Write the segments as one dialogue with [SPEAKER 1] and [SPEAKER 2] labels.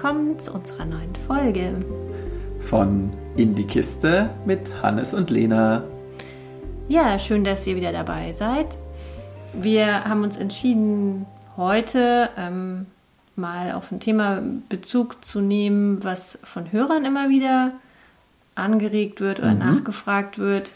[SPEAKER 1] willkommen zu unserer neuen Folge
[SPEAKER 2] von In die Kiste mit Hannes und Lena.
[SPEAKER 1] Ja, schön, dass ihr wieder dabei seid. Wir haben uns entschieden, heute ähm, mal auf ein Thema Bezug zu nehmen, was von Hörern immer wieder angeregt wird oder mhm. nachgefragt wird.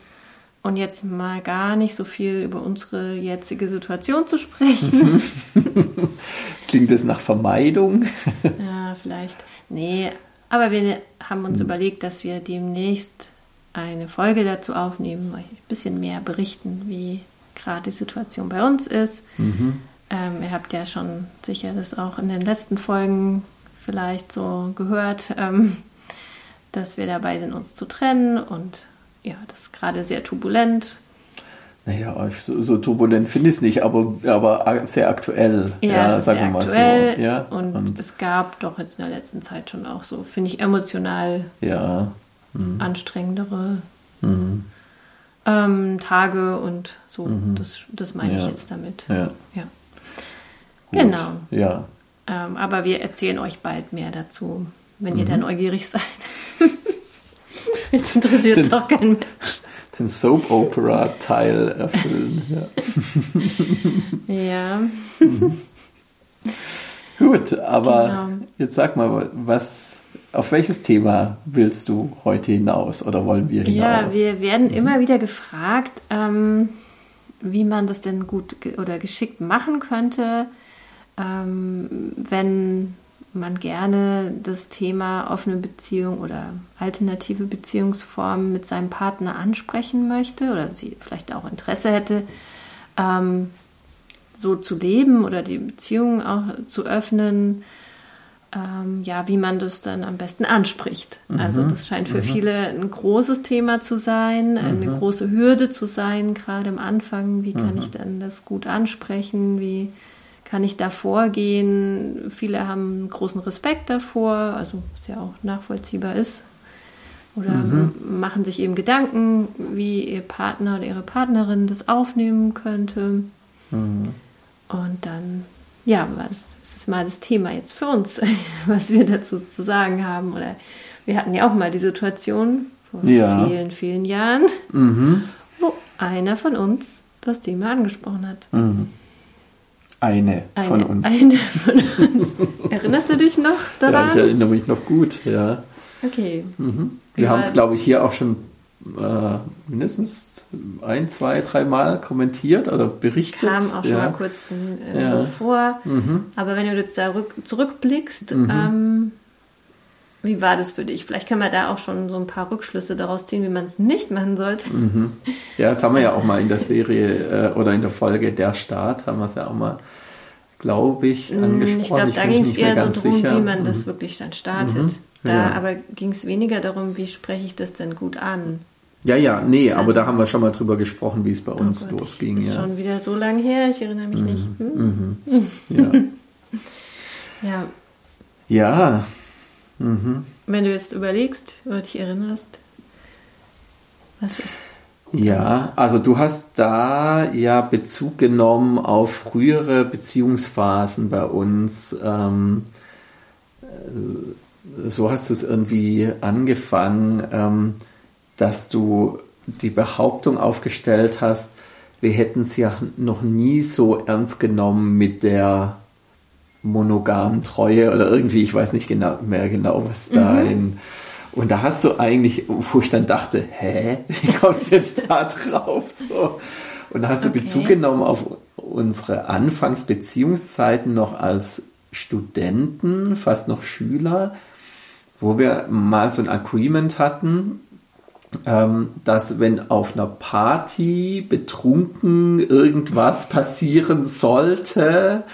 [SPEAKER 1] Und jetzt mal gar nicht so viel über unsere jetzige Situation zu sprechen.
[SPEAKER 2] Klingt das nach Vermeidung?
[SPEAKER 1] vielleicht. Nee, aber wir haben uns mhm. überlegt, dass wir demnächst eine Folge dazu aufnehmen, euch ein bisschen mehr berichten, wie gerade die Situation bei uns ist. Mhm. Ähm, ihr habt ja schon sicher das auch in den letzten Folgen vielleicht so gehört, ähm, dass wir dabei sind, uns zu trennen und ja, das ist gerade sehr turbulent.
[SPEAKER 2] Naja, so, so turbulent finde ich es nicht, aber, aber sehr aktuell.
[SPEAKER 1] Ja, ja sagen wir mal aktuell. so. Ja, und, und, es gab doch jetzt in der letzten Zeit schon auch so, finde ich, emotional
[SPEAKER 2] ja.
[SPEAKER 1] Mhm. anstrengendere mhm. Ähm, Tage und so. Mhm. Das, das meine ja. ich jetzt damit.
[SPEAKER 2] Ja. ja.
[SPEAKER 1] Genau.
[SPEAKER 2] Ja.
[SPEAKER 1] Ähm, aber wir erzählen euch bald mehr dazu, wenn ihr da mhm. neugierig seid. Jetzt interessiert es doch keinen Mensch.
[SPEAKER 2] Den Soap-Opera-Teil erfüllen.
[SPEAKER 1] Ja. ja.
[SPEAKER 2] Mhm. Gut, aber genau. jetzt sag mal, was, auf welches Thema willst du heute hinaus oder wollen wir hinaus?
[SPEAKER 1] Ja, wir werden mhm. immer wieder gefragt, ähm, wie man das denn gut oder geschickt machen könnte, ähm, wenn man gerne das Thema offene Beziehung oder alternative Beziehungsformen mit seinem Partner ansprechen möchte oder sie vielleicht auch Interesse hätte, ähm, so zu leben oder die Beziehung auch zu öffnen, ähm, ja, wie man das dann am besten anspricht. Mhm. Also das scheint für mhm. viele ein großes Thema zu sein, eine mhm. große Hürde zu sein, gerade am Anfang. Wie kann ich mhm. dann das gut ansprechen? Wie kann ich da vorgehen? Viele haben großen Respekt davor, also was ja auch nachvollziehbar ist. Oder mhm. machen sich eben Gedanken, wie ihr Partner oder ihre Partnerin das aufnehmen könnte. Mhm. Und dann, ja, was ist mal das Thema jetzt für uns, was wir dazu zu sagen haben? Oder wir hatten ja auch mal die Situation vor ja. vielen, vielen Jahren, mhm. wo einer von uns das Thema angesprochen hat.
[SPEAKER 2] Eine, eine von uns.
[SPEAKER 1] Eine von uns. Erinnerst du dich noch daran?
[SPEAKER 2] Ja, ich erinnere mich noch gut, ja.
[SPEAKER 1] Okay.
[SPEAKER 2] Mhm. Wir haben es, glaube ich, hier auch schon äh, mindestens ein, zwei, drei Mal kommentiert oder berichtet.
[SPEAKER 1] Kam auch schon ja. mal kurz in, äh, ja. vor. Mhm. Aber wenn du jetzt da rück, zurückblickst, mhm. ähm, wie war das für dich? Vielleicht können wir da auch schon so ein paar Rückschlüsse daraus ziehen, wie man es nicht machen sollte.
[SPEAKER 2] Mhm. Ja, das haben wir ja auch mal in der Serie äh, oder in der Folge Der Staat, haben wir es ja auch mal, glaube ich, mm, angesprochen. Ich
[SPEAKER 1] glaube, da ging es eher so darum, sicher. wie man das mhm. wirklich dann startet. Mhm. Da ja. aber ging es weniger darum, wie spreche ich das denn gut an.
[SPEAKER 2] Ja, ja, nee, also, aber da haben wir schon mal drüber gesprochen, wie es bei oh uns Gott, losging.
[SPEAKER 1] Ist
[SPEAKER 2] ja.
[SPEAKER 1] schon wieder so lange her, ich erinnere mich mhm. nicht.
[SPEAKER 2] Hm? Mhm. Ja.
[SPEAKER 1] ja.
[SPEAKER 2] Ja. Mhm.
[SPEAKER 1] Wenn du jetzt überlegst, oder dich erinnerst, was ist?
[SPEAKER 2] Ja, also du hast da ja Bezug genommen auf frühere Beziehungsphasen bei uns. Ähm, äh, so hast du es irgendwie angefangen, ähm, dass du die Behauptung aufgestellt hast, wir hätten es ja noch nie so ernst genommen mit der monogamen Treue oder irgendwie, ich weiß nicht genau, mehr genau, was da mhm. Und da hast du eigentlich, wo ich dann dachte, hä, wie kommst du jetzt da drauf? So. Und da hast du okay. Bezug genommen auf unsere Anfangsbeziehungszeiten noch als Studenten, fast noch Schüler, wo wir mal so ein Agreement hatten, ähm, dass wenn auf einer Party betrunken irgendwas passieren sollte,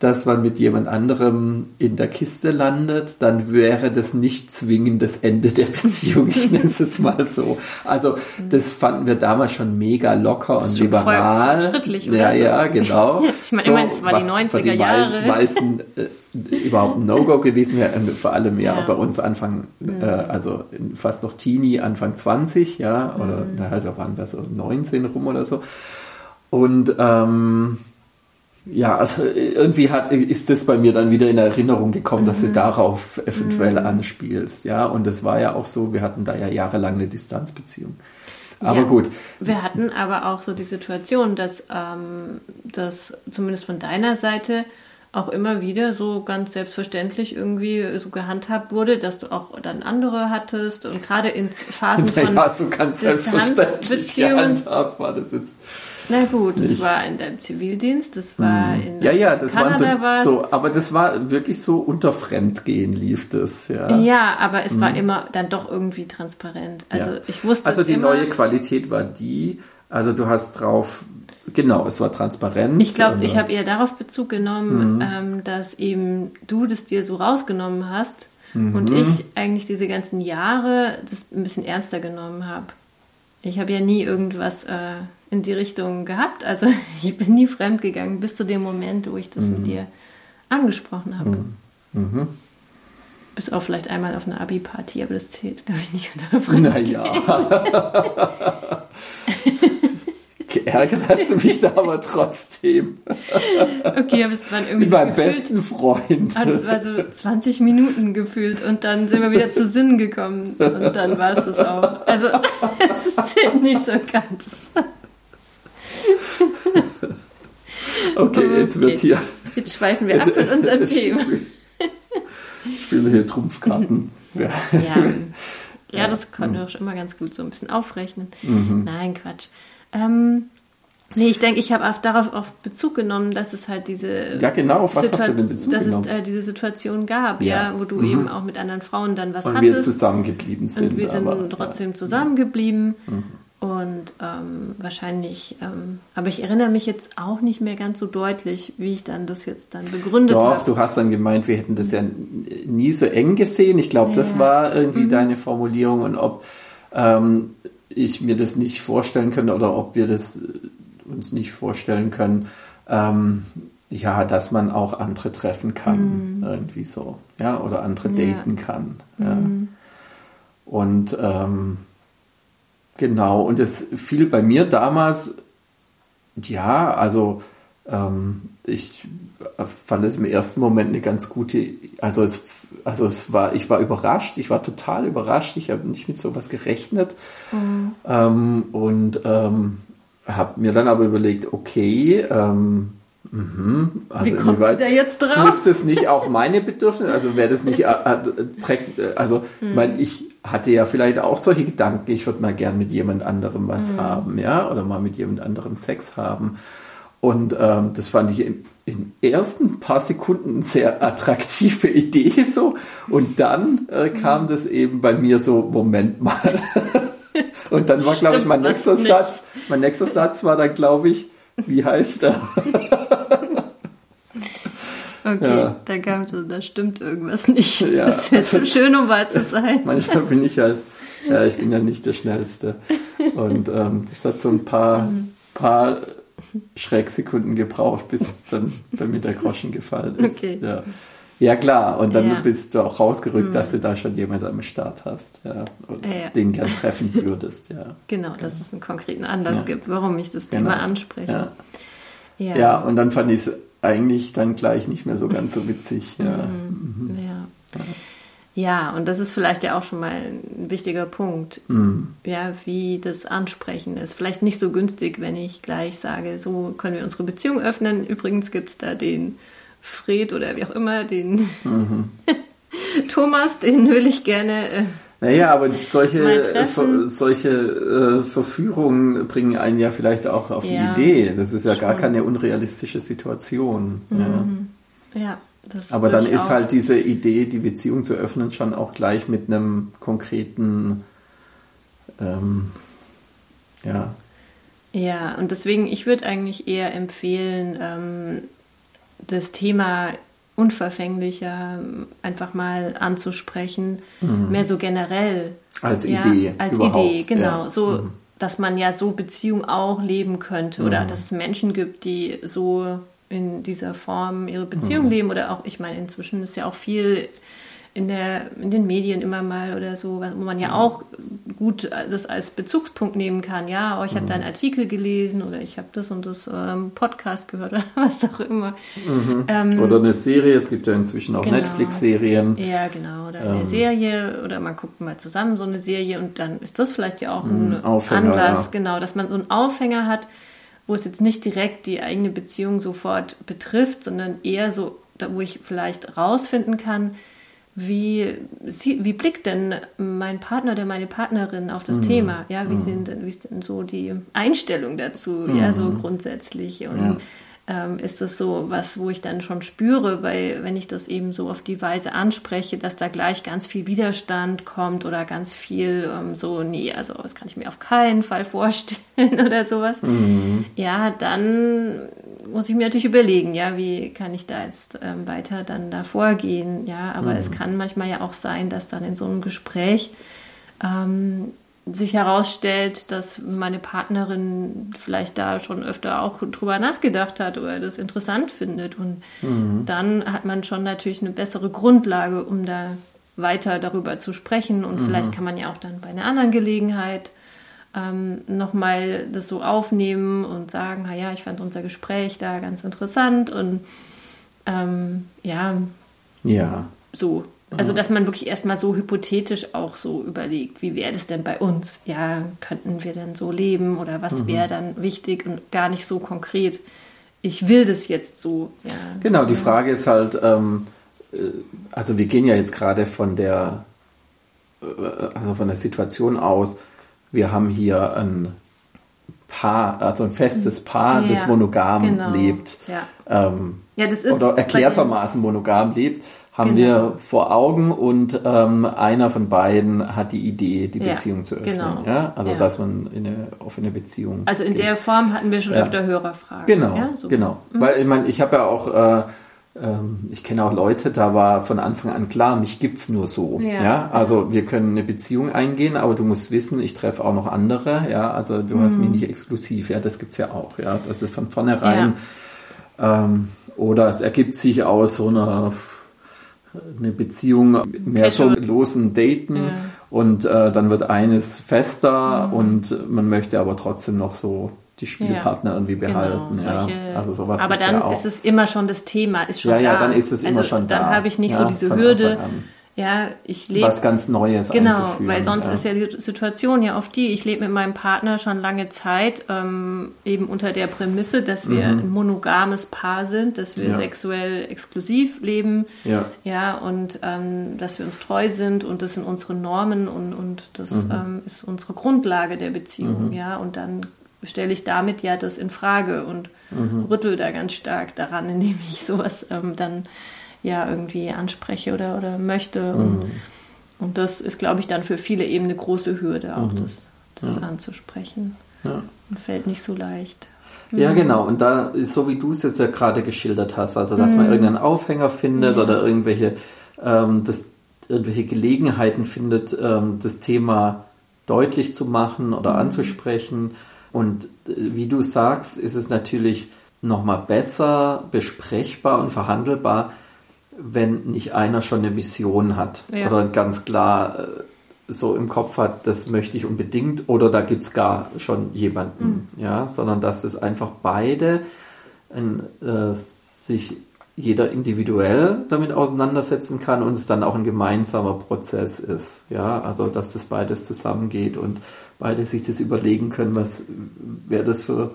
[SPEAKER 2] dass man mit jemand anderem in der Kiste landet, dann wäre das nicht zwingend das Ende der Beziehung. Ich nenne es jetzt mal so. Also das fanden wir damals schon mega locker und liberal.
[SPEAKER 1] Fortschrittlich,
[SPEAKER 2] oder? Ja, ja, genau.
[SPEAKER 1] ich meine, so, ich meine, es war die 90er Jahre.
[SPEAKER 2] Die meisten äh, überhaupt ein No-Go gewesen wäre, vor allem ja, ja. bei uns Anfang, äh, also fast noch Teenie, Anfang 20, ja, oder mhm. halt, da waren wir so 19 rum oder so. Und ähm, ja, also irgendwie hat, ist das bei mir dann wieder in Erinnerung gekommen, mhm. dass du mhm. darauf eventuell mhm. anspielst. Ja, und das war ja auch so, wir hatten da ja jahrelang eine Distanzbeziehung. Aber ja, gut.
[SPEAKER 1] Wir hatten aber auch so die Situation, dass ähm, das zumindest von deiner Seite auch immer wieder so ganz selbstverständlich irgendwie so gehandhabt wurde, dass du auch dann andere hattest und gerade in Phasen von
[SPEAKER 2] ja, so ganz selbstverständlich gehandhabt war das jetzt.
[SPEAKER 1] Na gut, das war in deinem Zivildienst, das war hm. in
[SPEAKER 2] Ja, ja, das Kanada war so, so, aber das war wirklich so unter Fremdgehen lief das, ja.
[SPEAKER 1] Ja, aber es hm. war immer dann doch irgendwie transparent. Also ja. ich wusste
[SPEAKER 2] Also die
[SPEAKER 1] immer,
[SPEAKER 2] neue Qualität war die, also du hast drauf Genau, es war transparent.
[SPEAKER 1] Ich glaube, ich habe eher darauf Bezug genommen, mhm. ähm, dass eben du das dir so rausgenommen hast mhm. und ich eigentlich diese ganzen Jahre das ein bisschen ernster genommen habe. Ich habe ja nie irgendwas äh, in die Richtung gehabt. Also ich bin nie fremd gegangen bis zu dem Moment, wo ich das mhm. mit dir angesprochen habe. Mhm. mhm. Bis auf vielleicht einmal auf einer Abi-Party, aber das zählt, glaube ich, nicht unter Fremd.
[SPEAKER 2] Naja. Geärgert hast du mich da aber trotzdem.
[SPEAKER 1] Okay, aber es waren irgendwie.
[SPEAKER 2] Wie beim besten Freund.
[SPEAKER 1] Ah, das war so 20 Minuten gefühlt und dann sind wir wieder zu Sinn gekommen und dann war es das auch. Also, es zählt nicht so ganz.
[SPEAKER 2] Okay, jetzt wird hier.
[SPEAKER 1] Jetzt schweifen wir jetzt, ab von unserem Thema.
[SPEAKER 2] Spielen wir hier Trumpfkarten.
[SPEAKER 1] Ja. ja. das konnten wir auch schon immer ganz gut so ein bisschen aufrechnen. Mhm. Nein, Quatsch. Ähm, nee, ich denke, ich habe darauf auf Bezug genommen, dass es halt diese
[SPEAKER 2] ja genau, auf was Situa hast du denn Bezug
[SPEAKER 1] dass
[SPEAKER 2] genommen?
[SPEAKER 1] es äh, diese Situation gab, ja, ja wo du mhm. eben auch mit anderen Frauen dann was
[SPEAKER 2] und
[SPEAKER 1] hattest.
[SPEAKER 2] wir zusammengeblieben sind.
[SPEAKER 1] Und wir sind aber, trotzdem ja. zusammengeblieben. Mhm. Und ähm, wahrscheinlich, ähm, aber ich erinnere mich jetzt auch nicht mehr ganz so deutlich, wie ich dann das jetzt dann begründet habe.
[SPEAKER 2] Doch, du hast dann gemeint, wir hätten das ja nie so eng gesehen. Ich glaube, ja. das war irgendwie mhm. deine Formulierung und ob ähm, ich mir das nicht vorstellen könnte oder ob wir das äh, uns nicht vorstellen können, ähm, ja, dass man auch andere treffen kann, mm. irgendwie so, ja, oder andere ja. daten kann. Ja. Mm. Und ähm, genau, und es fiel bei mir damals, ja, also ähm, ich fand es im ersten Moment eine ganz gute, also es, also es war, ich war überrascht, ich war total überrascht, ich habe nicht mit sowas gerechnet mhm. ähm, und ähm, habe mir dann aber überlegt, okay, ähm, mh, also
[SPEAKER 1] Wie kommst du da jetzt drauf?
[SPEAKER 2] trifft es nicht auch meine Bedürfnisse? Also wäre das nicht, äh, äh, trägt, äh, also mhm. mein, ich hatte ja vielleicht auch solche Gedanken, ich würde mal gern mit jemand anderem was mhm. haben, ja, oder mal mit jemand anderem Sex haben. Und ähm, das fand ich in, in ersten paar Sekunden sehr attraktive Idee so. Und dann äh, kam das eben bei mir so, Moment mal. Und dann war, glaube ich, mein nächster. Satz, mein nächster Satz war dann, glaube ich, wie heißt er?
[SPEAKER 1] Okay, ja. da kam so, da stimmt irgendwas nicht. Ja, das wäre also, so schön, um wahr zu sein.
[SPEAKER 2] Manchmal bin ich halt, ja, ich bin ja nicht der Schnellste. Und ähm, das hat so ein paar, mhm. paar Schrecksekunden gebraucht, bis dann bei mir der Groschen gefallen ist. Okay. Ja. Ja klar, und dann ja. bist du auch rausgerückt, mhm. dass du da schon jemand am Start hast ja, und ja. den gern treffen würdest. Ja.
[SPEAKER 1] Genau, dass es einen konkreten Anlass gibt, warum ich das Thema genau. anspreche.
[SPEAKER 2] Ja. Ja. und dann fand ich es eigentlich dann gleich nicht mehr so ganz so witzig. Ja. Mhm.
[SPEAKER 1] Mhm. ja. Ja, und das ist vielleicht ja auch schon mal ein wichtiger Punkt, mhm. ja, wie das Ansprechen ist. Vielleicht nicht so günstig, wenn ich gleich sage, so können wir unsere Beziehung öffnen. Übrigens gibt es da den Fred oder wie auch immer, den mhm. Thomas, den will ich gerne. Äh,
[SPEAKER 2] naja, aber solche, ver, solche äh, Verführungen bringen einen ja vielleicht auch auf ja, die Idee. Das ist ja schon. gar keine unrealistische Situation.
[SPEAKER 1] Mhm. ja. ja.
[SPEAKER 2] Aber dann ist halt diese Idee, die Beziehung zu öffnen, schon auch gleich mit einem konkreten, ähm, ja.
[SPEAKER 1] Ja, und deswegen, ich würde eigentlich eher empfehlen, ähm, das Thema unverfänglicher einfach mal anzusprechen, mhm. mehr so generell.
[SPEAKER 2] Als ja, Idee.
[SPEAKER 1] Als überhaupt. Idee, genau. Ja. So, mhm. dass man ja so Beziehung auch leben könnte oder mhm. dass es Menschen gibt, die so in dieser Form ihre Beziehung mhm. leben oder auch, ich meine, inzwischen ist ja auch viel in, der, in den Medien immer mal oder so, wo man ja auch gut das als Bezugspunkt nehmen kann. Ja, oh, ich habe da einen Artikel gelesen oder ich habe das und das ähm, Podcast gehört oder was auch immer.
[SPEAKER 2] Mhm. Ähm, oder eine Serie, es gibt ja inzwischen auch genau. Netflix-Serien.
[SPEAKER 1] Ja, genau. Oder eine ähm. Serie oder man guckt mal zusammen so eine Serie und dann ist das vielleicht ja auch ein mhm, Aufhänger, Anlass, ja. genau, dass man so einen Aufhänger hat, wo es jetzt nicht direkt die eigene Beziehung sofort betrifft, sondern eher so, da, wo ich vielleicht rausfinden kann, wie, wie blickt denn mein Partner oder meine Partnerin auf das mhm. Thema? Ja, wie, mhm. sind denn, wie ist denn so die Einstellung dazu? Mhm. Ja, so grundsätzlich. Und ja ähm, ist das so was, wo ich dann schon spüre, weil wenn ich das eben so auf die Weise anspreche, dass da gleich ganz viel Widerstand kommt oder ganz viel ähm, so, nee, also das kann ich mir auf keinen Fall vorstellen oder sowas. Mhm. Ja, dann muss ich mir natürlich überlegen, ja, wie kann ich da jetzt ähm, weiter dann da vorgehen, ja, aber mhm. es kann manchmal ja auch sein, dass dann in so einem Gespräch ähm, sich herausstellt, dass meine Partnerin vielleicht da schon öfter auch drüber nachgedacht hat oder das interessant findet. Und mhm. dann hat man schon natürlich eine bessere Grundlage, um da weiter darüber zu sprechen. Und mhm. vielleicht kann man ja auch dann bei einer anderen Gelegenheit ähm, nochmal das so aufnehmen und sagen, ja, ich fand unser Gespräch da ganz interessant und ähm, ja,
[SPEAKER 2] ja,
[SPEAKER 1] so. Also, dass man wirklich erstmal so hypothetisch auch so überlegt, wie wäre das denn bei uns? Ja, könnten wir denn so leben oder was mhm. wäre dann wichtig und gar nicht so konkret, ich will das jetzt so. Ja.
[SPEAKER 2] Genau, die Frage ist halt, ähm, äh, also wir gehen ja jetzt gerade von der, äh, also von der Situation aus, wir haben hier ein Paar, also ein festes Paar, ja, das monogam genau. lebt. Ja. Ähm, ja, das ist oder erklärtermaßen monogam lebt haben genau. wir vor Augen und ähm, einer von beiden hat die Idee, die ja, Beziehung zu öffnen. Genau. Ja? Also, ja. dass man in eine offene Beziehung.
[SPEAKER 1] Also, in geht. der Form hatten wir schon öfter Hörerfragen.
[SPEAKER 2] Genau, genau. Mhm. Weil ich meine, ich habe ja auch. Äh, ich kenne auch Leute, da war von Anfang an klar, mich gibt es nur so. Ja. ja. Also wir können eine Beziehung eingehen, aber du musst wissen, ich treffe auch noch andere. Ja, also du mhm. hast mich nicht exklusiv. Ja, das gibt es ja auch. Ja, das ist von vornherein. Ja. Ähm, oder es ergibt sich aus so einer eine Beziehung mehr so losen Daten ja. und äh, dann wird eines fester mhm. und man möchte aber trotzdem noch so die Spielpartner ja, irgendwie genau, behalten. Genau, solche, ja. Also sowas
[SPEAKER 1] aber dann ja ist es immer schon das Thema, ist schon
[SPEAKER 2] ja,
[SPEAKER 1] da.
[SPEAKER 2] Ja, dann ist es
[SPEAKER 1] also
[SPEAKER 2] immer schon
[SPEAKER 1] dann
[SPEAKER 2] da.
[SPEAKER 1] Dann habe ich nicht so diese Hürde. Ja, ich lebe.
[SPEAKER 2] Was ganz Neues
[SPEAKER 1] Genau, weil sonst ist ja die Situation ja oft die, ich lebe mit meinem Partner schon lange Zeit, ähm, eben unter der Prämisse, dass wir mhm. ein monogames Paar sind, dass wir sexuell exklusiv leben, ja, ja und ähm, dass wir uns treu sind und das sind unsere Normen und, und das mhm. ähm, ist unsere Grundlage der Beziehung, mhm. ja, und dann stelle ich damit ja das in Frage und mhm. rüttel da ganz stark daran, indem ich sowas ähm, dann ja irgendwie anspreche oder, oder möchte. Und, mhm. und das ist, glaube ich, dann für viele eben eine große Hürde, auch mhm. das, das ja. anzusprechen. Ja. Und fällt nicht so leicht.
[SPEAKER 2] Ja, mhm. genau. Und da ist so, wie du es jetzt ja gerade geschildert hast, also dass man mhm. irgendeinen Aufhänger findet ja. oder irgendwelche, ähm, das, irgendwelche Gelegenheiten findet, ähm, das Thema deutlich zu machen oder mhm. anzusprechen. Und äh, wie du sagst, ist es natürlich nochmal besser besprechbar und verhandelbar, wenn nicht einer schon eine Mission hat ja. oder ganz klar äh, so im Kopf hat, das möchte ich unbedingt oder da gibt es gar schon jemanden, mhm. ja, sondern dass es einfach beide ein, äh, sich jeder individuell damit auseinandersetzen kann und es dann auch ein gemeinsamer Prozess ist, ja, also dass das beides zusammengeht und beide sich das überlegen können, was wäre das für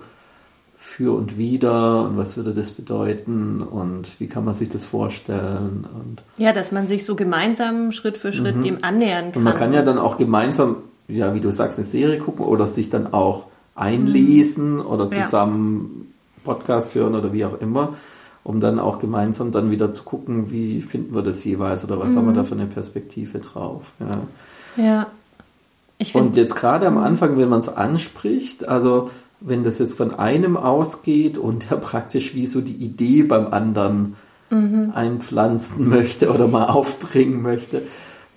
[SPEAKER 2] für und wieder und was würde das bedeuten und wie kann man sich das vorstellen. Und
[SPEAKER 1] ja, dass man sich so gemeinsam Schritt für Schritt mhm. dem annähern kann.
[SPEAKER 2] Und man kann ja dann auch gemeinsam, ja, wie du sagst, eine Serie gucken oder sich dann auch einlesen mhm. oder zusammen ja. Podcast hören oder wie auch immer, um dann auch gemeinsam dann wieder zu gucken, wie finden wir das jeweils oder was mhm. haben wir da für eine Perspektive drauf.
[SPEAKER 1] Ja. ja.
[SPEAKER 2] und jetzt gerade am mhm. Anfang, wenn man es anspricht, also wenn das jetzt von einem ausgeht und er praktisch wie so die Idee beim anderen mhm. einpflanzen möchte oder mal aufbringen möchte,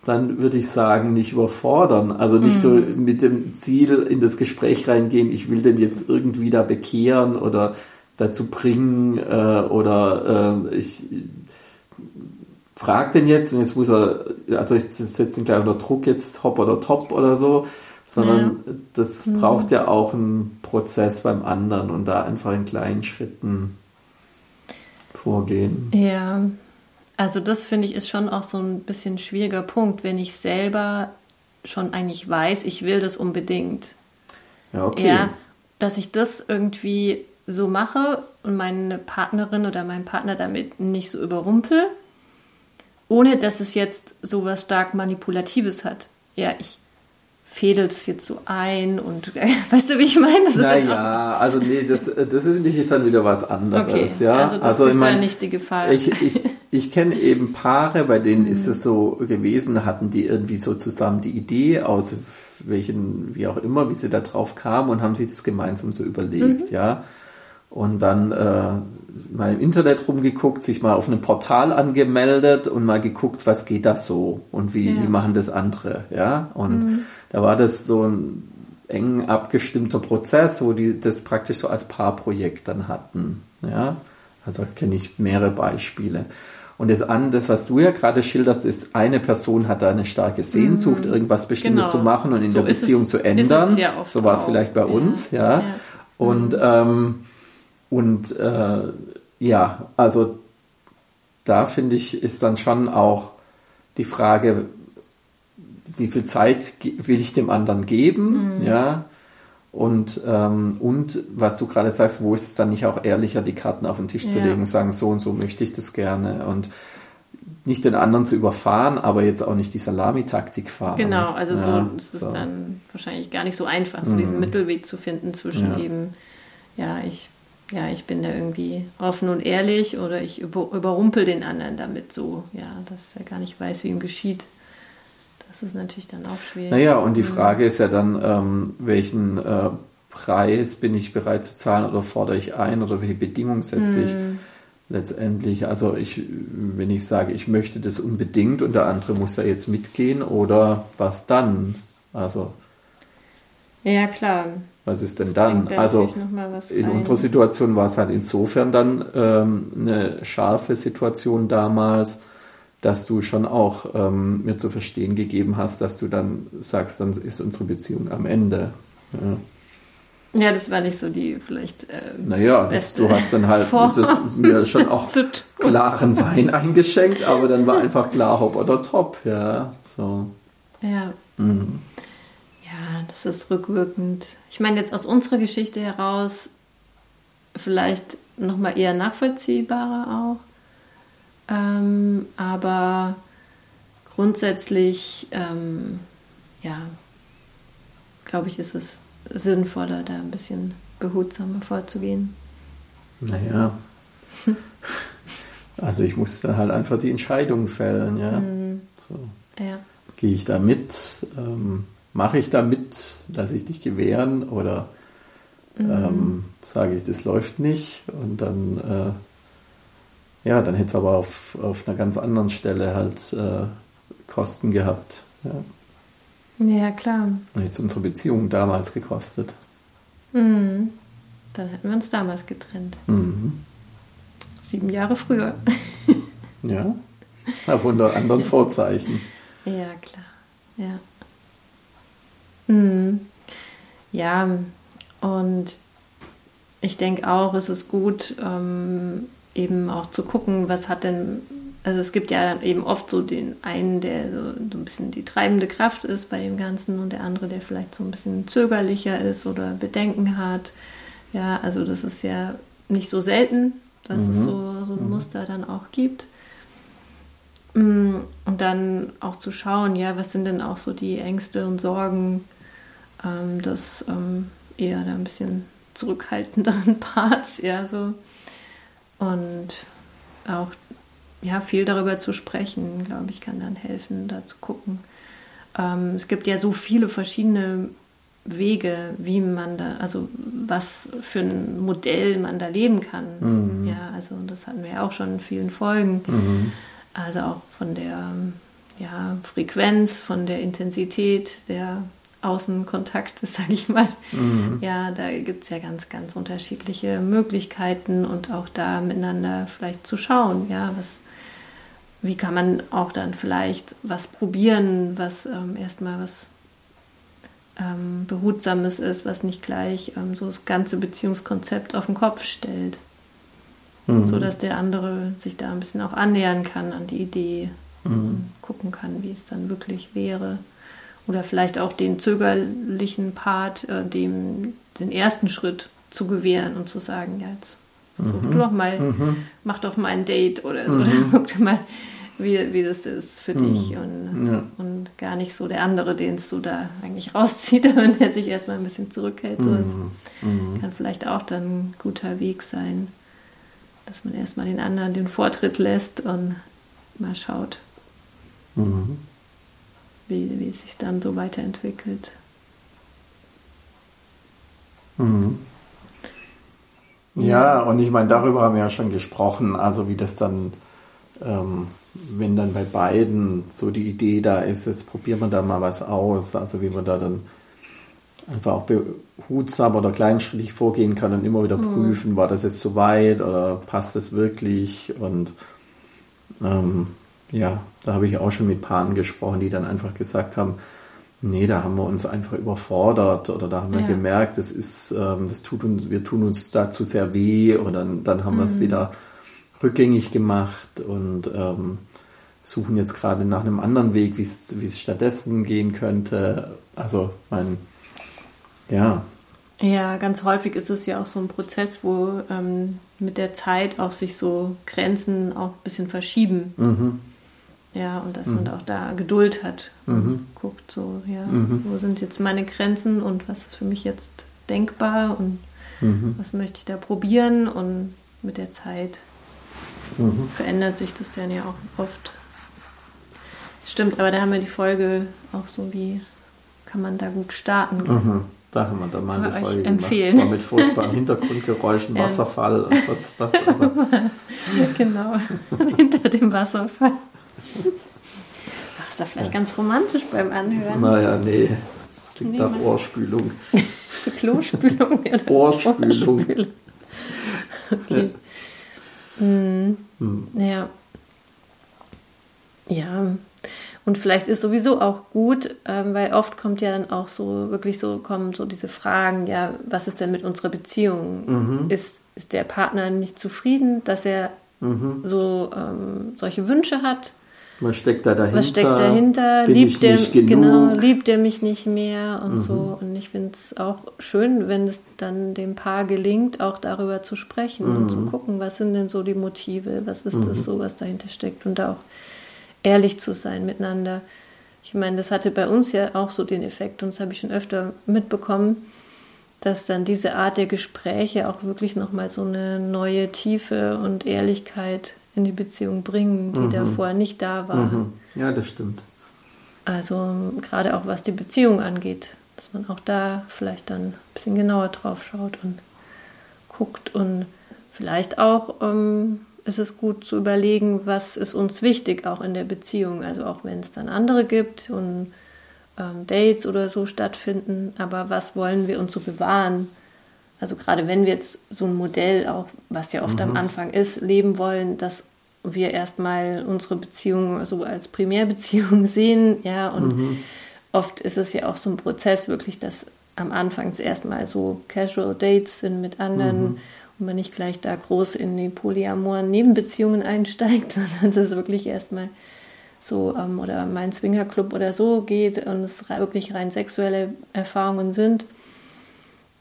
[SPEAKER 2] dann würde ich sagen, nicht überfordern. Also nicht mhm. so mit dem Ziel in das Gespräch reingehen, ich will den jetzt irgendwie da bekehren oder dazu bringen äh, oder äh, ich frag den jetzt und jetzt muss er, also ich setze ihn gleich unter Druck, jetzt hopp oder top oder so, sondern ja. das mhm. braucht ja auch einen Prozess beim anderen und da einfach in kleinen Schritten vorgehen.
[SPEAKER 1] Ja, also das finde ich ist schon auch so ein bisschen schwieriger Punkt, wenn ich selber schon eigentlich weiß, ich will das unbedingt.
[SPEAKER 2] Ja, okay. Ja,
[SPEAKER 1] dass ich das irgendwie so mache und meine Partnerin oder meinen Partner damit nicht so überrumpel, ohne dass es jetzt so was stark Manipulatives hat. Ja, ich fädel es jetzt so ein und weißt du, wie ich meine? Das
[SPEAKER 2] naja, also nee, das, das ist dann wieder was anderes. Okay, ja?
[SPEAKER 1] Also das also, ist ich mein, nicht die Gefahr.
[SPEAKER 2] Ich, ich, ich kenne eben Paare, bei denen ist es so gewesen, hatten die irgendwie so zusammen die Idee aus welchen, wie auch immer, wie sie da drauf kamen und haben sich das gemeinsam so überlegt, mhm. ja. Und dann äh, mal im Internet rumgeguckt, sich mal auf einem Portal angemeldet und mal geguckt, was geht da so und wie, ja. wie machen das andere, ja. Und mhm. da war das so ein eng abgestimmter Prozess, wo die das praktisch so als Paarprojekt dann hatten, ja. Also kenne ich mehrere Beispiele. Und das an, das, was du ja gerade schilderst, ist, eine Person hat da eine starke Sehnsucht, mhm. irgendwas Bestimmtes genau. zu machen und in so der Beziehung es, zu ändern. Ja so war es vielleicht bei uns, ja. ja. Und, mhm. ähm, und äh, ja, also da finde ich, ist dann schon auch die Frage, wie viel Zeit will ich dem anderen geben, mhm. ja, und, ähm, und was du gerade sagst, wo ist es dann nicht auch ehrlicher, die Karten auf den Tisch ja. zu legen und sagen, so und so möchte ich das gerne und nicht den anderen zu überfahren, aber jetzt auch nicht die Salamitaktik fahren.
[SPEAKER 1] Genau, also ja, so ist es so. dann wahrscheinlich gar nicht so einfach, so mhm. diesen Mittelweg zu finden zwischen ja. eben, ja, ich, ja, ich bin da irgendwie offen und ehrlich oder ich über, überrumpel den anderen damit so, ja, dass er gar nicht weiß, wie ihm geschieht. Das ist natürlich dann auch schwierig.
[SPEAKER 2] Naja, und die mhm. Frage ist ja dann, ähm, welchen äh, Preis bin ich bereit zu zahlen oder fordere ich ein oder welche Bedingungen setze ich mhm. letztendlich? Also ich, wenn ich sage, ich möchte das unbedingt und der andere muss da jetzt mitgehen oder was dann? Also
[SPEAKER 1] ja klar.
[SPEAKER 2] Was ist denn dann? Also in ein. unserer Situation war es halt insofern dann ähm, eine scharfe Situation damals, dass du schon auch ähm, mir zu verstehen gegeben hast, dass du dann sagst, dann ist unsere Beziehung am Ende.
[SPEAKER 1] Ja, ja das war nicht so die vielleicht. Äh,
[SPEAKER 2] naja, das, du hast dann halt das, mir schon auch klaren Wein eingeschenkt, aber dann war einfach klar, hopp oder top, ja. So.
[SPEAKER 1] Ja. Mhm. Das ist rückwirkend. Ich meine, jetzt aus unserer Geschichte heraus vielleicht nochmal eher nachvollziehbarer auch. Ähm, aber grundsätzlich, ähm, ja, glaube ich, ist es sinnvoller, da ein bisschen behutsamer vorzugehen.
[SPEAKER 2] Naja. also ich muss dann halt einfach die Entscheidung fällen, ja. Mhm. So.
[SPEAKER 1] ja.
[SPEAKER 2] Gehe ich da mit? Ähm, Mache ich da mit? Lasse ich dich gewähren? Oder mhm. ähm, sage ich, das läuft nicht? Und dann äh, ja, dann hätte es aber auf, auf einer ganz anderen Stelle halt äh, Kosten gehabt. Ja.
[SPEAKER 1] ja, klar.
[SPEAKER 2] Dann hätte es unsere Beziehung damals gekostet.
[SPEAKER 1] Mhm. Dann hätten wir uns damals getrennt.
[SPEAKER 2] Mhm.
[SPEAKER 1] Sieben Jahre früher.
[SPEAKER 2] ja, auf unter anderen Vorzeichen.
[SPEAKER 1] Ja, klar. Ja. Mhm. Ja, und ich denke auch, es ist gut, ähm, eben auch zu gucken, was hat denn, also es gibt ja dann eben oft so den einen, der so, so ein bisschen die treibende Kraft ist bei dem Ganzen und der andere, der vielleicht so ein bisschen zögerlicher ist oder Bedenken hat. Ja, also das ist ja nicht so selten, dass mhm. es so, so ein mhm. Muster dann auch gibt. Mm, und dann auch zu schauen, ja, was sind denn auch so die Ängste und Sorgen ähm, des ähm, eher da ein bisschen zurückhaltenderen Parts, ja, so und auch ja, viel darüber zu sprechen, glaube ich, kann dann helfen, da zu gucken. Ähm, es gibt ja so viele verschiedene Wege, wie man da, also was für ein Modell man da leben kann. Mhm. Ja, also das hatten wir ja auch schon in vielen Folgen. Mhm. Also auch von der ja, Frequenz, von der Intensität der Außenkontakt ist, sage ich mal. Mhm. Ja, da gibt es ja ganz, ganz unterschiedliche Möglichkeiten und auch da miteinander vielleicht zu schauen, ja, was, wie kann man auch dann vielleicht was probieren, was ähm, erstmal was ähm, Behutsames ist, was nicht gleich ähm, so das ganze Beziehungskonzept auf den Kopf stellt. Mhm. So dass der andere sich da ein bisschen auch annähern kann an die Idee mhm. und gucken kann, wie es dann wirklich wäre. Oder vielleicht auch den zögerlichen Part, äh, dem den ersten Schritt zu gewähren und zu sagen, ja, jetzt versuch mhm. du doch mal, mhm. mach doch mal ein Date oder so, oder mhm. guck dir mal, wie, wie das ist für mhm. dich und, ja. und gar nicht so der andere, den es so da eigentlich rauszieht, wenn der sich erstmal ein bisschen zurückhält. So mhm. mhm. kann vielleicht auch dann ein guter Weg sein, dass man erstmal den anderen den Vortritt lässt und mal schaut. Wie, wie es sich dann so weiterentwickelt.
[SPEAKER 2] Mhm. Ja, und ich meine, darüber haben wir ja schon gesprochen, also wie das dann ähm, wenn dann bei beiden so die Idee da ist, jetzt probiert man da mal was aus, also wie man da dann einfach auch behutsam oder kleinschrittig vorgehen kann und immer wieder mhm. prüfen, war das jetzt so weit oder passt das wirklich und ähm, ja, da habe ich auch schon mit Paaren gesprochen, die dann einfach gesagt haben, nee, da haben wir uns einfach überfordert oder da haben wir ja. gemerkt, das ist, ähm, das tut uns, wir tun uns dazu sehr weh oder dann, dann haben mhm. wir es wieder rückgängig gemacht und ähm, suchen jetzt gerade nach einem anderen Weg, wie es stattdessen gehen könnte. Also mein, ja.
[SPEAKER 1] Ja, ganz häufig ist es ja auch so ein Prozess, wo ähm, mit der Zeit auch sich so Grenzen auch ein bisschen verschieben. Mhm. Ja, und dass mhm. man auch da Geduld hat und mhm. guckt so, ja, mhm. wo sind jetzt meine Grenzen und was ist für mich jetzt denkbar und mhm. was möchte ich da probieren und mit der Zeit mhm. verändert sich das dann ja auch oft. Stimmt, aber da haben wir die Folge auch so, wie kann man da gut starten.
[SPEAKER 2] Mhm. Da haben wir dann mal eine Folge
[SPEAKER 1] empfehlen.
[SPEAKER 2] gemacht. Zwar mit furchtbaren Hintergrundgeräuschen, Wasserfall und was, was
[SPEAKER 1] genau, hinter dem Wasserfall. Ist da vielleicht ja. ganz romantisch beim Anhören?
[SPEAKER 2] Naja, nee. Das klingt nee, nach Ohrspülung.
[SPEAKER 1] Klospülung.
[SPEAKER 2] Ohrspülung.
[SPEAKER 1] Ohrspülung. Okay. Mhm. Mhm. Ja. Ja. Und vielleicht ist sowieso auch gut, ähm, weil oft kommt ja dann auch so, wirklich so, kommen so diese Fragen, ja, was ist denn mit unserer Beziehung? Mhm. Ist, ist der Partner nicht zufrieden, dass er mhm. so ähm, solche Wünsche hat?
[SPEAKER 2] Was steckt da dahinter?
[SPEAKER 1] Was steckt dahinter?
[SPEAKER 2] Bin liebt er
[SPEAKER 1] genau, liebt er mich nicht mehr und mhm. so. Und ich finde es auch schön, wenn es dann dem Paar gelingt, auch darüber zu sprechen mhm. und zu mhm. gucken, was sind denn so die Motive, was ist mhm. das so, was dahinter steckt und da auch ehrlich zu sein miteinander. Ich meine, das hatte bei uns ja auch so den Effekt, und das habe ich schon öfter mitbekommen, dass dann diese Art der Gespräche auch wirklich nochmal so eine neue Tiefe und Ehrlichkeit in die Beziehung bringen, die mhm. davor nicht da war. Mhm.
[SPEAKER 2] Ja, das stimmt.
[SPEAKER 1] Also gerade auch was die Beziehung angeht, dass man auch da vielleicht dann ein bisschen genauer drauf schaut und guckt und vielleicht auch ähm, ist es gut zu überlegen, was ist uns wichtig auch in der Beziehung. Also auch wenn es dann andere gibt und ähm, Dates oder so stattfinden, aber was wollen wir uns so bewahren? Also gerade wenn wir jetzt so ein Modell auch, was ja oft mhm. am Anfang ist, leben wollen, dass wir erstmal unsere Beziehung so als Primärbeziehung sehen, ja, und mhm. oft ist es ja auch so ein Prozess wirklich, dass am Anfang zuerst mal so Casual Dates sind mit anderen mhm. und man nicht gleich da groß in die polyamoren Nebenbeziehungen einsteigt, sondern es ist wirklich erstmal so ähm, oder mein Swingerclub oder so geht und es wirklich rein sexuelle Erfahrungen sind.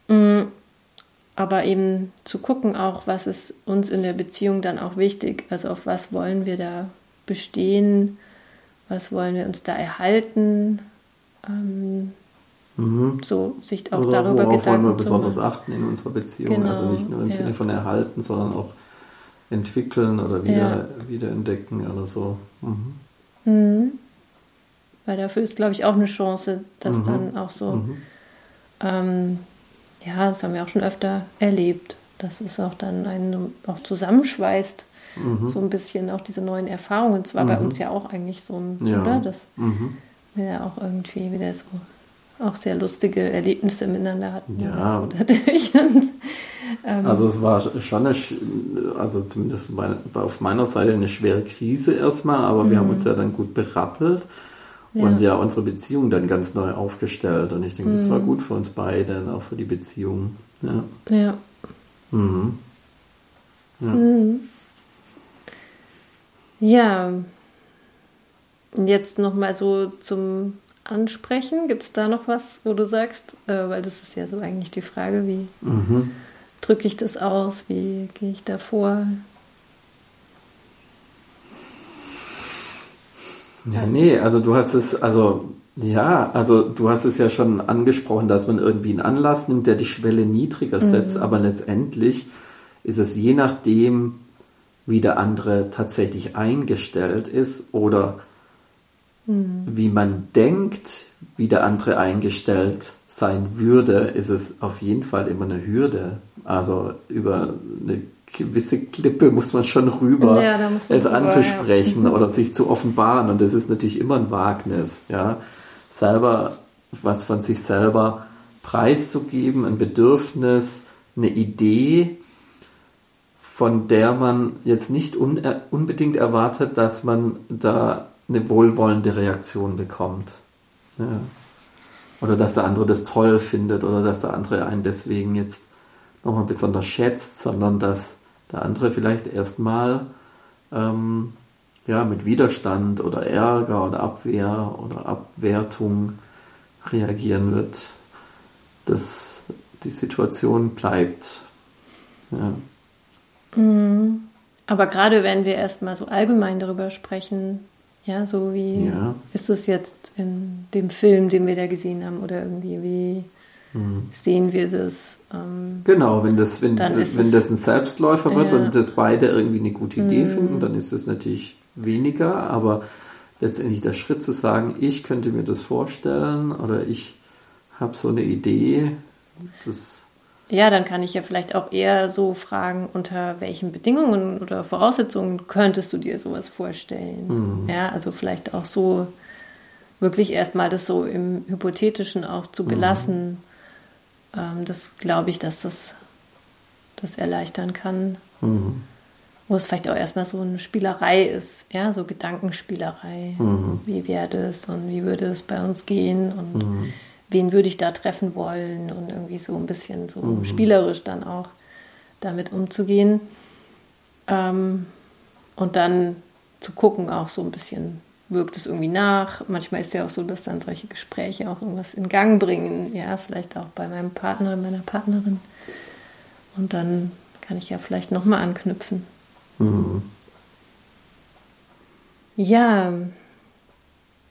[SPEAKER 1] Mhm aber eben zu gucken auch, was ist uns in der Beziehung dann auch wichtig, also auf was wollen wir da bestehen, was wollen wir uns da erhalten, ähm, mhm. so sich auch
[SPEAKER 2] Oder
[SPEAKER 1] darüber
[SPEAKER 2] worauf Gedanken wollen wir besonders achten in unserer Beziehung, genau, also nicht nur im ja. Sinne von erhalten, sondern auch entwickeln oder wieder, ja. wieder entdecken oder so. Mhm.
[SPEAKER 1] Mhm. Weil dafür ist, glaube ich, auch eine Chance, dass mhm. dann auch so mhm. ähm, ja, das haben wir auch schon öfter erlebt, dass es auch dann einen auch zusammenschweißt, mhm. so ein bisschen auch diese neuen Erfahrungen. Es war mhm. bei uns ja auch eigentlich so, ja. oder? Dass mhm. wir ja auch irgendwie wieder so auch sehr lustige Erlebnisse miteinander hatten.
[SPEAKER 2] Ja.
[SPEAKER 1] So dadurch. Und, ähm,
[SPEAKER 2] Also es war schon eine, also zumindest auf meiner Seite eine schwere Krise erstmal, aber wir haben uns ja dann gut berappelt und ja unsere Beziehung dann ganz neu aufgestellt. Und ich denke, das war gut für uns beide und auch für die Beziehung. Ja.
[SPEAKER 1] ja.
[SPEAKER 2] Mhm.
[SPEAKER 1] Ja. Und Jetzt nochmal so zum Ansprechen. Gibt es da noch was, wo du sagst, äh, weil das ist ja so eigentlich die Frage, wie
[SPEAKER 2] Mhm.
[SPEAKER 1] drücke ich das aus, wie gehe ich da vor?
[SPEAKER 2] Ja, nee, also du hast es, also ja, also du hast es ja schon angesprochen, dass man irgendwie einen Anlass nimmt, der die Schwelle niedriger setzt, aber letztendlich ist es je nachdem, wie der andere tatsächlich eingestellt ist oder wie man denkt, wie der andere eingestellt sein würde, ist es auf jeden Fall immer eine Hürde. Also über eine gewisse Klippe muss man schon rüber,
[SPEAKER 1] Ja, man
[SPEAKER 2] es
[SPEAKER 1] rüber,
[SPEAKER 2] anzusprechen oder sich zu offenbaren. Und das ist natürlich immer ein Wagnis, ja. Selber was von sich selber preiszugeben, ein Bedürfnis, eine Idee, von der man jetzt nicht un äh, unbedingt erwartet, dass man da eine wohlwollende Reaktion bekommt. Ja. Oder dass der andere das toll findet oder dass der andere einen deswegen jetzt nochmal besonders schätzt, sondern dass der andere vielleicht erstmal ähm, ja, mit Widerstand oder Ärger oder Abwehr oder Abwertung reagieren wird, dass die Situation bleibt. Ja.
[SPEAKER 1] Aber gerade wenn wir erstmal so allgemein darüber sprechen, ja, so wie
[SPEAKER 2] Ja.
[SPEAKER 1] ist es jetzt in dem Film, den wir da gesehen haben, oder irgendwie, wie sehen wir das? Ähm,
[SPEAKER 2] Genau, wenn das, wenn, wenn
[SPEAKER 1] es-
[SPEAKER 2] das ein Selbstläufer wird
[SPEAKER 1] Ja.
[SPEAKER 2] und das beide irgendwie eine gute Idee
[SPEAKER 1] Mhm.
[SPEAKER 2] finden, dann ist es natürlich weniger, aber letztendlich der Schritt zu sagen, ich könnte mir das vorstellen oder ich habe so eine Idee, das
[SPEAKER 1] ja, dann kann ich ja vielleicht auch eher so fragen, unter welchen Bedingungen oder Voraussetzungen könntest du dir sowas vorstellen? Ja, also vielleicht auch so wirklich erstmal das so im Hypothetischen auch zu belassen. Ähm, das glaube ich, dass das das erleichtern kann. Wo es vielleicht auch erstmal so eine Spielerei ist, ja, so Gedankenspielerei. Wie wäre das und wie würde es bei uns gehen und wen würde ich da treffen wollen und irgendwie so ein bisschen so spielerisch dann auch damit umzugehen. Ähm, und dann zu gucken, auch so ein bisschen, wirkt es irgendwie nach. Manchmal ist ja auch so, dass dann solche Gespräche auch irgendwas in Gang bringen, ja, vielleicht auch bei meinem Partner, meiner Partnerin. Und dann kann ich ja vielleicht nochmal anknüpfen. Ja,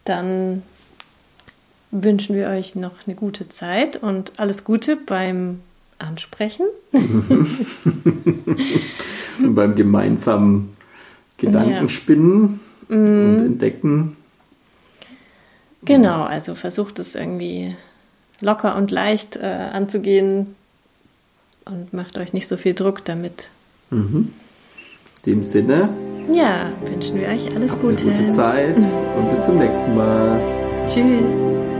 [SPEAKER 1] dann wünschen wir euch noch eine gute Zeit und alles Gute beim Ansprechen.
[SPEAKER 2] und beim gemeinsamen Gedankenspinnen
[SPEAKER 1] Mhm.
[SPEAKER 2] Und Entdecken.
[SPEAKER 1] Genau, also versucht es irgendwie locker und leicht äh, anzugehen und macht euch nicht so viel Druck damit.
[SPEAKER 2] In dem Sinne,
[SPEAKER 1] Ja, wünschen wir euch alles
[SPEAKER 2] eine
[SPEAKER 1] Gute.
[SPEAKER 2] gute Zeit und bis zum nächsten Mal.
[SPEAKER 1] Tschüss.